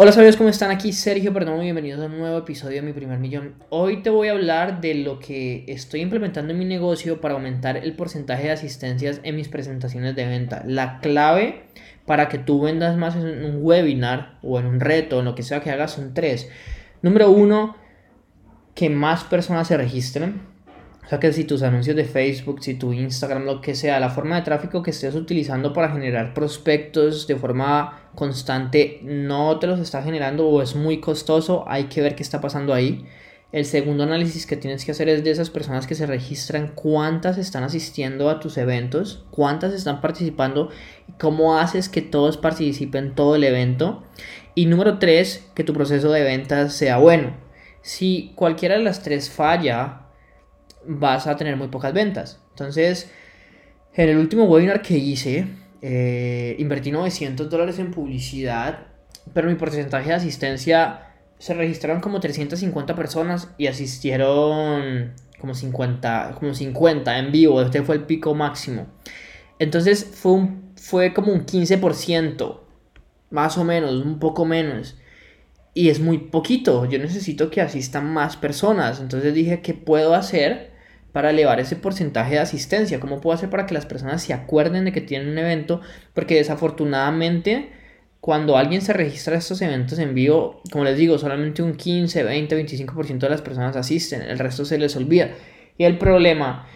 Hola sabios, ¿cómo están? Aquí Sergio Perdón, bienvenidos a un nuevo episodio de Mi Primer Millón. Hoy te voy a hablar de lo que estoy implementando en mi negocio para aumentar el porcentaje de asistencias en mis presentaciones de venta. La clave para que tú vendas más en un webinar o en un reto, en lo que sea que hagas, son tres. Número uno, que más personas se registren. O sea que si tus anuncios de Facebook, si tu Instagram, lo que sea, la forma de tráfico que estés utilizando para generar prospectos de forma constante no te los está generando o es muy costoso, hay que ver qué está pasando ahí. El segundo análisis que tienes que hacer es de esas personas que se registran, cuántas están asistiendo a tus eventos, cuántas están participando, cómo haces que todos participen todo el evento. Y número tres, que tu proceso de ventas sea bueno. Si cualquiera de las tres falla, vas a tener muy pocas ventas. Entonces, en el último webinar que hice, eh, invertí 900 dólares en publicidad, pero mi porcentaje de asistencia se registraron como 350 personas y asistieron como 50, como 50 en vivo. Este fue el pico máximo. Entonces fue, un, fue como un 15%, más o menos, un poco menos. Y es muy poquito. Yo necesito que asistan más personas. Entonces dije, ¿qué puedo hacer? Para elevar ese porcentaje de asistencia? ¿Cómo puedo hacer para que las personas se acuerden de que tienen un evento? Porque desafortunadamente cuando alguien se registra a estos eventos en vivo, como les digo, solamente un 15, 20, 25% de las personas asisten, el resto se les olvida. Y el problema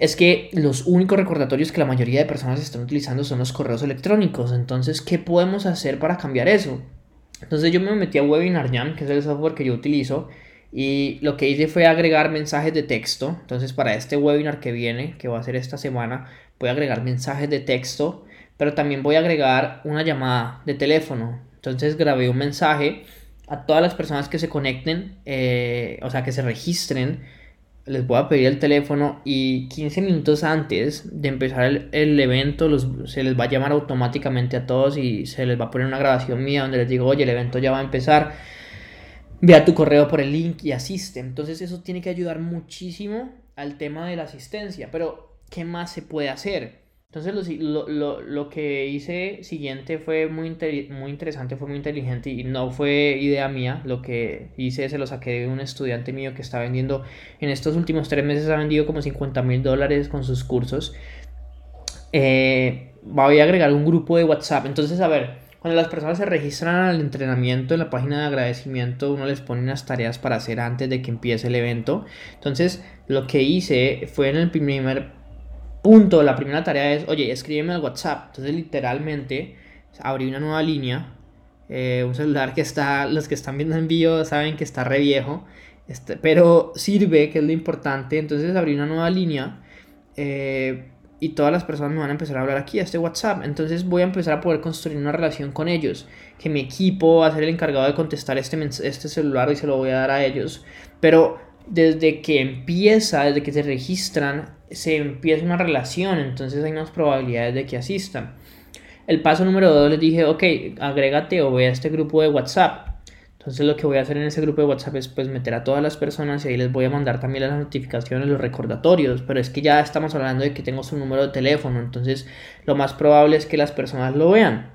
es que los únicos recordatorios que la mayoría de personas están utilizando son los correos electrónicos. Entonces, ¿qué podemos hacer para cambiar eso? Entonces yo me metí a Webinar Jam, que es el software que yo utilizo, y lo que hice fue agregar mensajes de texto. Entonces para este webinar que viene, que va a ser esta semana, voy a agregar mensajes de texto, pero también voy a agregar una llamada de teléfono. Entonces grabé un mensaje a todas las personas que se conecten, eh, o sea, que se registren. Les voy a pedir el teléfono y 15 minutos antes de empezar el, evento se les va a llamar automáticamente a todos y se les va a poner una grabación mía donde les digo, oye, el evento ya va a empezar Vea tu correo por el link y asiste. Entonces eso tiene que ayudar muchísimo al tema de la asistencia. Pero, ¿qué más se puede hacer? Entonces lo, lo, lo que hice siguiente fue muy, muy interesante, fue muy inteligente y no fue idea mía. Lo que hice se lo saqué de un estudiante mío que está vendiendo, en estos últimos tres meses ha vendido como 50 mil dólares con sus cursos. Eh, voy a agregar un grupo de WhatsApp. Entonces, a ver, cuando las personas se registran al entrenamiento en la página de agradecimiento, uno les pone unas tareas para hacer antes de que empiece el evento. Entonces, lo que hice fue en el primer punto, la primera tarea es, oye, escríbeme al WhatsApp. Entonces, literalmente, abrí una nueva línea. Eh, un celular que está, los que están viendo en vivo saben que está re viejo, este, pero sirve, que es lo importante. Entonces, abrí una nueva línea. Eh, y todas las personas me van a empezar a hablar aquí a este WhatsApp. Entonces voy a empezar a poder construir una relación con ellos. Que mi equipo va a ser el encargado de contestar este, este celular y se lo voy a dar a ellos. Pero desde que empieza, desde que se registran, se empieza una relación. Entonces hay más probabilidades de que asistan. El paso número dos les dije, ok, agrégate o ve a este grupo de WhatsApp. Entonces lo que voy a hacer en ese grupo de WhatsApp es pues meter a todas las personas y ahí les voy a mandar también las notificaciones, los recordatorios, pero es que ya estamos hablando de que tengo su número de teléfono, entonces lo más probable es que las personas lo vean.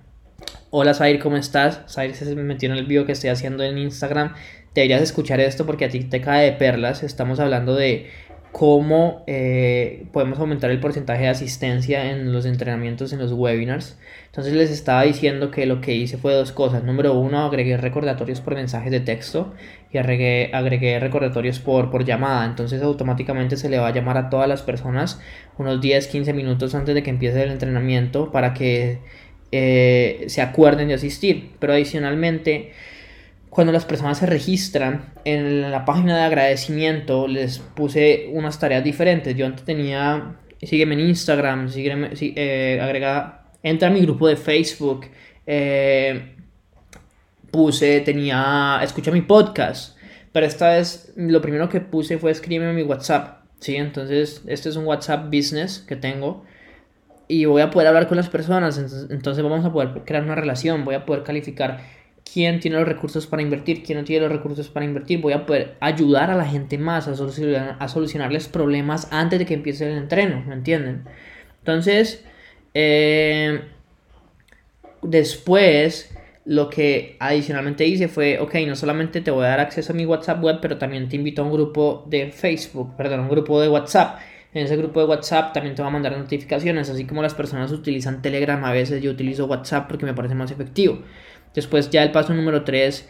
Hola Zair, ¿cómo estás? Zair se metió en el video que estoy haciendo en Instagram. Deberías escuchar esto porque a ti te cae de perlas. Estamos hablando de cómo eh, podemos aumentar el porcentaje de asistencia en los entrenamientos, en los webinars. Entonces les estaba diciendo que lo que hice fue dos cosas. Número uno, agregué recordatorios por mensajes de texto y agregué, agregué recordatorios por, por llamada. Entonces automáticamente se le va a llamar a todas las personas unos 10-15 minutos antes de que empiece el entrenamiento para que eh, se acuerden de asistir. Pero adicionalmente cuando las personas se registran en la página de agradecimiento les puse unas tareas diferentes. Yo antes tenía, sígueme en Instagram, sígueme, eh, agrega, entra a mi grupo de Facebook, eh, puse, tenía, escucha mi podcast, pero esta vez lo primero que puse fue escribirme mi WhatsApp, ¿sí? Entonces, este es un WhatsApp business que tengo y voy a poder hablar con las personas, entonces vamos a poder crear una relación, voy a poder calificar quién tiene los recursos para invertir, quién no tiene los recursos para invertir. Voy a poder ayudar a la gente más a, solucionar, a solucionarles problemas antes de que empiece el entreno, ¿me entienden? Entonces, eh, después lo que adicionalmente hice fue, ok, no solamente te voy a dar acceso a mi WhatsApp web, pero también te invito a un grupo de Facebook, perdón, un grupo de WhatsApp. En ese grupo de WhatsApp también te va a mandar notificaciones, así como las personas utilizan Telegram, a veces yo utilizo WhatsApp porque me parece más efectivo. Después ya el paso número 3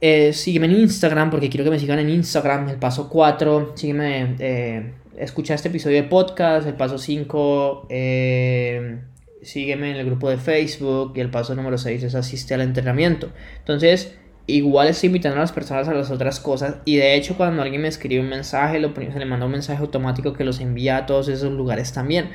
es sígueme en Instagram porque quiero que me sigan en Instagram. El paso 4, sígueme, eh, escucha este episodio de podcast. El paso 5, eh, sígueme en el grupo de Facebook y el paso número 6 es asiste al entrenamiento. Entonces, igual estoy invitando a las personas a las otras cosas y de hecho cuando alguien me escribe un mensaje, lo, se le manda un mensaje automático que los envía a todos esos lugares también.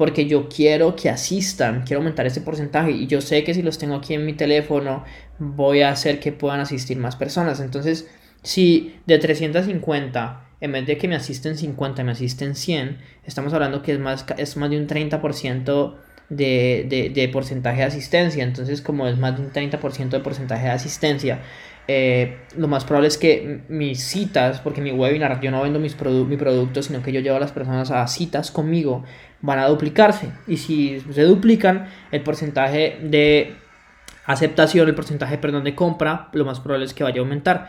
Porque yo quiero que asistan, quiero aumentar ese porcentaje y yo sé que si los tengo aquí en mi teléfono voy a hacer que puedan asistir más personas. Entonces, si de 350 en vez de que me asisten 50, me asisten 100, estamos hablando que es más, es más de un 30% de, de, porcentaje de asistencia. Entonces, como es más de un 30% de porcentaje de asistencia, eh, lo más probable es que mis citas, porque mi webinar, yo no vendo mis mi productos, sino que yo llevo a las personas a citas conmigo, van a duplicarse. Y si se duplican, el porcentaje de aceptación, el porcentaje, perdón, de compra, lo más probable es que vaya a aumentar.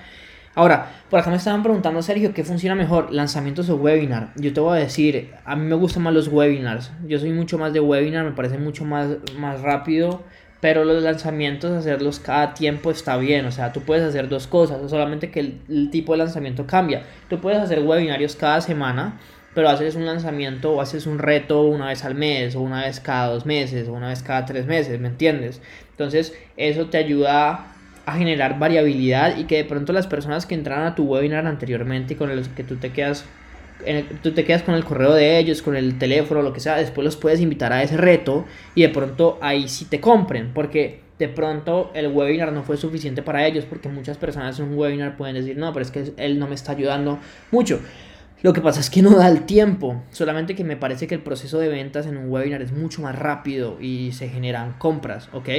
Ahora, por acá me estaban preguntando, Sergio, ¿qué funciona mejor, lanzamientos o webinar? Yo te voy a decir, a mí me gustan más los webinars. Yo soy mucho más de webinar, me parece mucho más, más rápido. Pero los lanzamientos, hacerlos cada tiempo está bien. O sea, tú puedes hacer dos cosas, solamente que el, tipo de lanzamiento cambia. Tú puedes hacer webinarios cada semana, pero haces un lanzamiento o haces un reto una vez al mes, o una vez cada dos meses, o una vez cada tres meses, ¿me entiendes? Entonces, eso te ayuda a generar variabilidad y que de pronto las personas que entraron a tu webinar anteriormente y con los que tú te quedas tú te quedas con el correo de ellos, con el teléfono, lo que sea, después los puedes invitar a ese reto y de pronto ahí sí te compren, porque de pronto el webinar no fue suficiente para ellos, porque muchas personas en un webinar pueden decir, no, pero es que él no me está ayudando mucho. Lo que pasa es que no da el tiempo, solamente que me parece que el proceso de ventas en un webinar es mucho más rápido y se generan compras, ¿ok?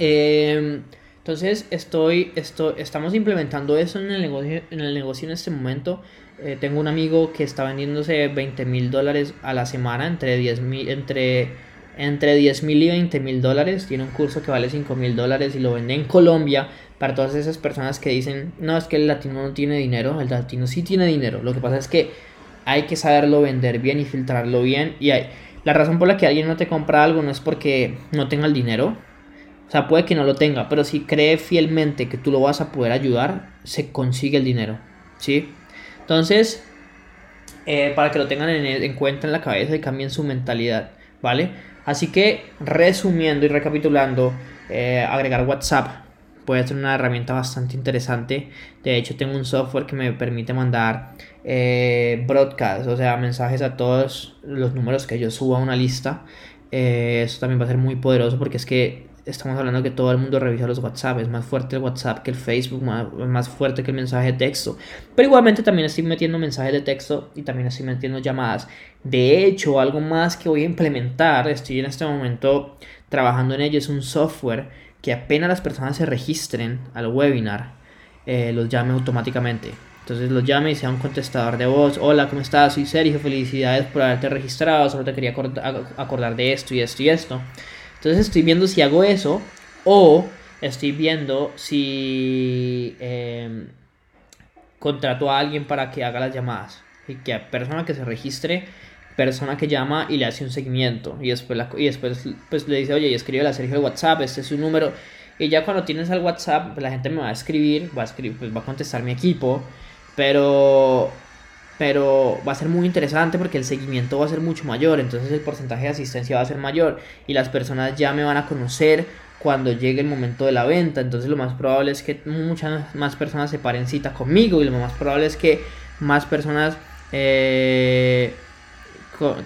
Eh, entonces estoy, estamos implementando eso en el negocio en, el negocio en este momento. Eh, tengo un amigo que está vendiéndose 20 mil dólares a la semana entre 10 mil entre, entre y 20 mil dólares. Tiene un curso que vale 5 mil dólares y lo vende en Colombia para todas esas personas que dicen, no, es que el latino no tiene dinero. El latino sí tiene dinero. Lo que pasa es que hay que saberlo vender bien y filtrarlo bien. Y hay, la razón por la que alguien no te compra algo no es porque no tenga el dinero o sea, puede que no lo tenga, pero si cree fielmente que tú lo vas a poder ayudar, se consigue el dinero. ¿Sí? Entonces, eh, para que lo tengan en, cuenta en la cabeza y cambien su mentalidad. ¿Vale? Así que, resumiendo y recapitulando, eh, agregar WhatsApp puede ser una herramienta bastante interesante. De hecho, tengo un software que me permite mandar eh, broadcast, o sea, mensajes a todos los números que yo suba a una lista. eso también va a ser muy poderoso porque es que estamos hablando que todo el mundo revisa los WhatsApp, es más fuerte el WhatsApp que el Facebook, más, más, fuerte que el mensaje de texto. Pero igualmente también estoy metiendo mensajes de texto y también estoy metiendo llamadas. De hecho, algo más que voy a implementar, estoy en este momento trabajando en ello, es un software que apenas las personas se registren al webinar, eh, los llame automáticamente. Entonces los llame y sea un contestador de voz. Hola, ¿cómo estás? Soy Sergio, felicidades por haberte registrado. Solo te quería acordar de esto y esto y esto. Entonces estoy viendo si hago eso o estoy viendo si em, contrato a alguien para que haga las llamadas. Y que persona que se registre, persona que llama y le hace un seguimiento. Y después, y después pues, le dice, oye, y escribe la Sergio de WhatsApp, este es su número. Y ya cuando tienes el WhatsApp, pues, la gente me va a escribir, va a escribir, pues va a contestar mi equipo. Pero pero va a ser muy interesante porque el seguimiento va a ser mucho mayor, entonces el porcentaje de asistencia va a ser mayor y las personas ya me van a conocer cuando llegue el momento de la venta, entonces lo más probable es que muchas más personas se paren cita conmigo y lo más probable es que más personas eh,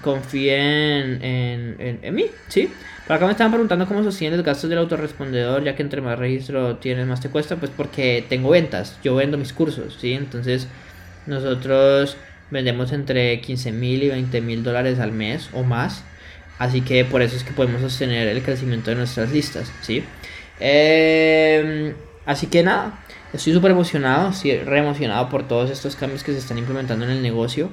confíen en, en, mí, ¿sí? Por acá me estaban preguntando cómo sostienen los gastos del autorrespondedor, ya que entre más registro tienes, más te cuesta, pues porque tengo ventas, yo vendo mis cursos, ¿sí? Entonces nosotros vendemos entre 15 mil y 20 mil dólares al mes o más. Así que por eso es que podemos sostener el crecimiento de nuestras listas, ¿sí? Em, así que nada, estoy súper emocionado, estoy re emocionado por todos estos cambios que se están implementando en el negocio.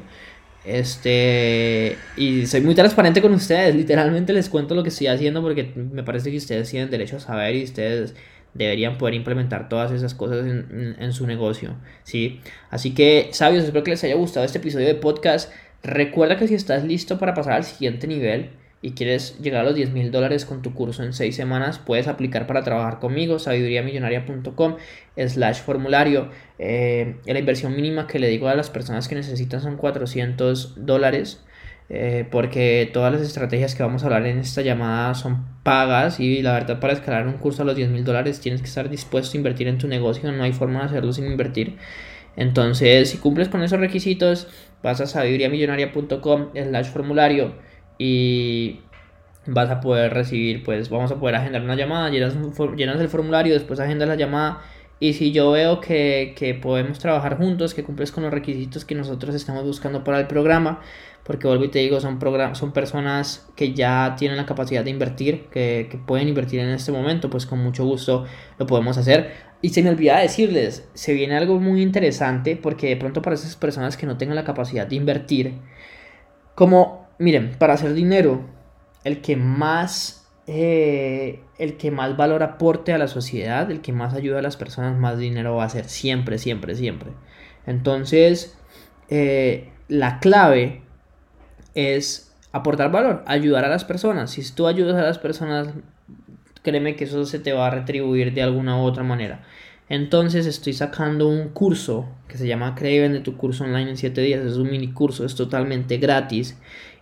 Este, y soy muy transparente con ustedes, literalmente les cuento lo que estoy haciendo porque me parece que ustedes tienen derecho a saber y ustedes deberían poder implementar todas esas cosas en, su negocio, ¿sí? Así que, sabios, espero que les haya gustado este episodio de podcast. Recuerda que si estás listo para pasar al siguiente nivel y quieres llegar a los 10 mil dólares con tu curso en 6 semanas, puedes aplicar para trabajar conmigo, sabiduriamillonaria.com slash formulario. Eh, la inversión mínima que le digo a las personas que necesitan son 400 dólares eh, porque todas las estrategias que vamos a hablar en esta llamada son pagas y la verdad para escalar un curso a los 10 mil dólares tienes que estar dispuesto a invertir en tu negocio, no hay forma de hacerlo sin invertir. Entonces, si cumples con esos requisitos, vas a sabiduriamillonaria.com slash formulario y vas a poder recibir, pues vamos a poder agendar una llamada, llenas, llenas el formulario, después agendas la llamada y si yo veo que, que podemos trabajar juntos, que cumples con los requisitos que nosotros estamos buscando para el programa, porque vuelvo y te digo, son, son personas que ya tienen la capacidad de invertir, que, que, pueden invertir en este momento, pues con mucho gusto lo podemos hacer. Y se me olvida decirles, se viene algo muy interesante, porque de pronto para esas personas que no tengan la capacidad de invertir, como, miren, para hacer dinero, el que más, eh, el que más valor aporte a la sociedad, el que más ayuda a las personas, más dinero va a ser, siempre, siempre, siempre. Entonces, eh, la clave es aportar valor, ayudar a las personas. Si tú ayudas a las personas, créeme que eso se te va a retribuir de alguna u otra manera. Entonces estoy sacando un curso que se llama Cree Vende tu curso online en 7 días. Es un mini curso, es totalmente gratis.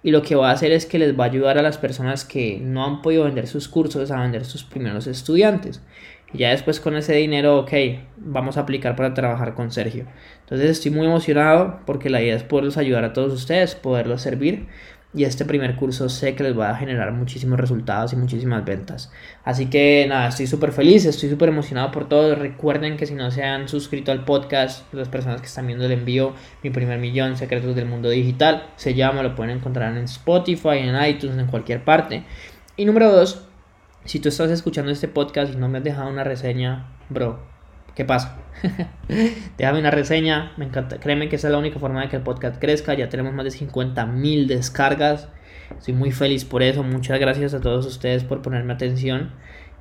Y lo que va a hacer es que les va a ayudar a las personas que no han podido vender sus cursos a vender sus primeros estudiantes. Y ya después con ese dinero, ok, vamos a aplicar para trabajar con Sergio. Entonces estoy muy emocionado porque la idea es poderlos ayudar a todos ustedes, poderlos servir. Y este primer curso sé que les va a generar muchísimos resultados y muchísimas ventas. Así que nada, estoy súper feliz, estoy súper emocionado por todo. Recuerden que si no se han suscrito al podcast, las personas que están viendo el envío, mi primer millón, secretos del mundo digital, se llama, lo pueden encontrar en Spotify, en iTunes, en cualquier parte. Y número dos, si tú estás escuchando este podcast y no me has dejado una reseña, bro, ¿qué pasa? Déjame una reseña, me encanta. Créeme que esa es la única forma de que el podcast crezca. Ya tenemos más de 50 mil descargas. Estoy muy feliz por eso. Muchas gracias a todos ustedes por ponerme atención.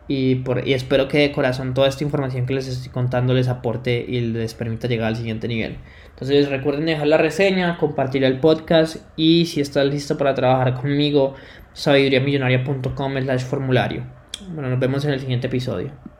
Y, por, y espero que de corazón toda esta información que les estoy contando les aporte y les permita llegar al siguiente nivel. Entonces recuerden dejar la reseña, compartir el podcast y si estás listo para trabajar conmigo, sabiduriamillonaria.com slash formulario. Bueno, nos vemos en el siguiente episodio.